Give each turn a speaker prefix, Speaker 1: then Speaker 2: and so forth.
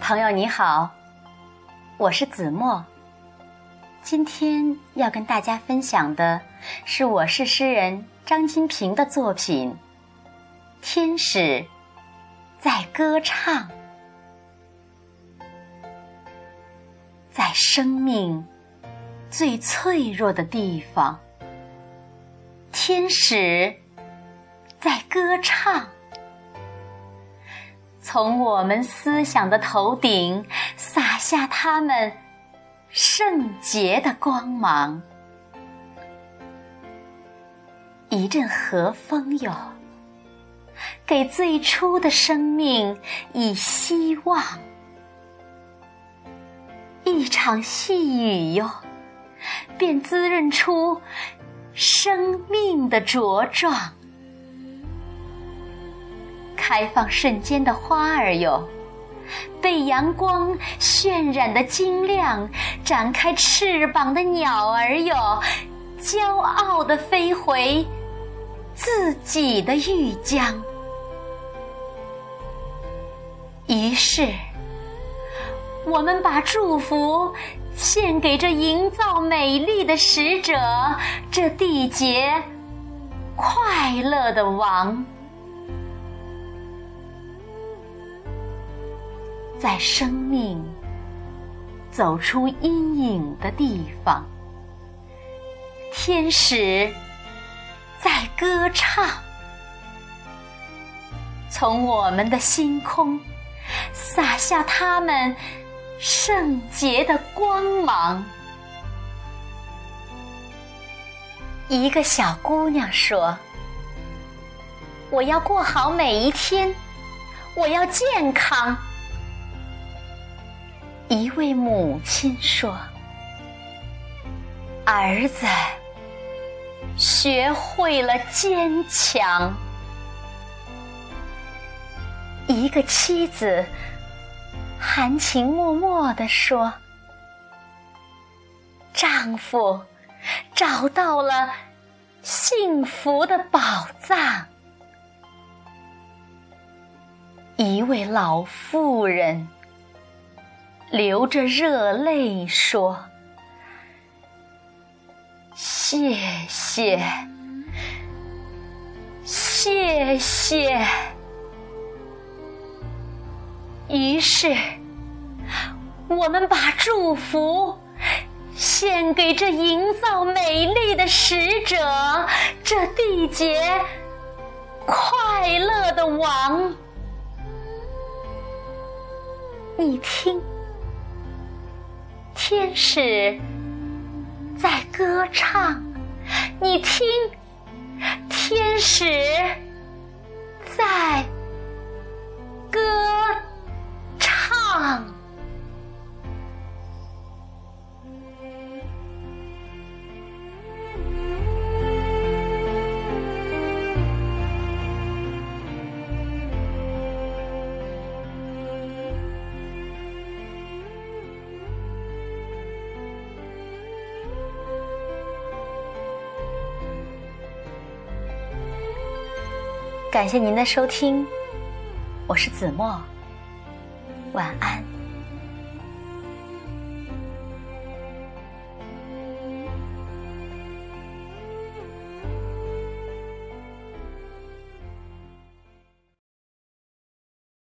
Speaker 1: 朋友你好，我是子墨。今天要跟大家分享的是我是诗人张金平的作品《天使在歌唱》。在生命最脆弱的地方，天使在歌唱。从我们思想的头顶洒下他们圣洁的光芒，一阵和风哟，给最初的生命以希望；一场细雨哟，便滋润出生命的茁壮。开放瞬间的花儿哟，被阳光渲染的晶亮；展开翅膀的鸟儿哟，骄傲的飞回自己的玉江。于是，我们把祝福献给这营造美丽的使者，这缔结快乐的王。在生命走出阴影的地方，天使在歌唱。从我们的星空洒下他们圣洁的光芒。一个小姑娘说：“我要过好每一天，我要健康。”一位母亲说：“儿子学会了坚强。”一个妻子含情脉脉地说：“丈夫找到了幸福的宝藏。”一位老妇人。流着热泪说：“谢谢，谢谢。”于是，我们把祝福献给这营造美丽的使者，这缔结快乐的王。你听。天使在歌唱，你听，天使在感谢您的收听，我是子墨，晚安。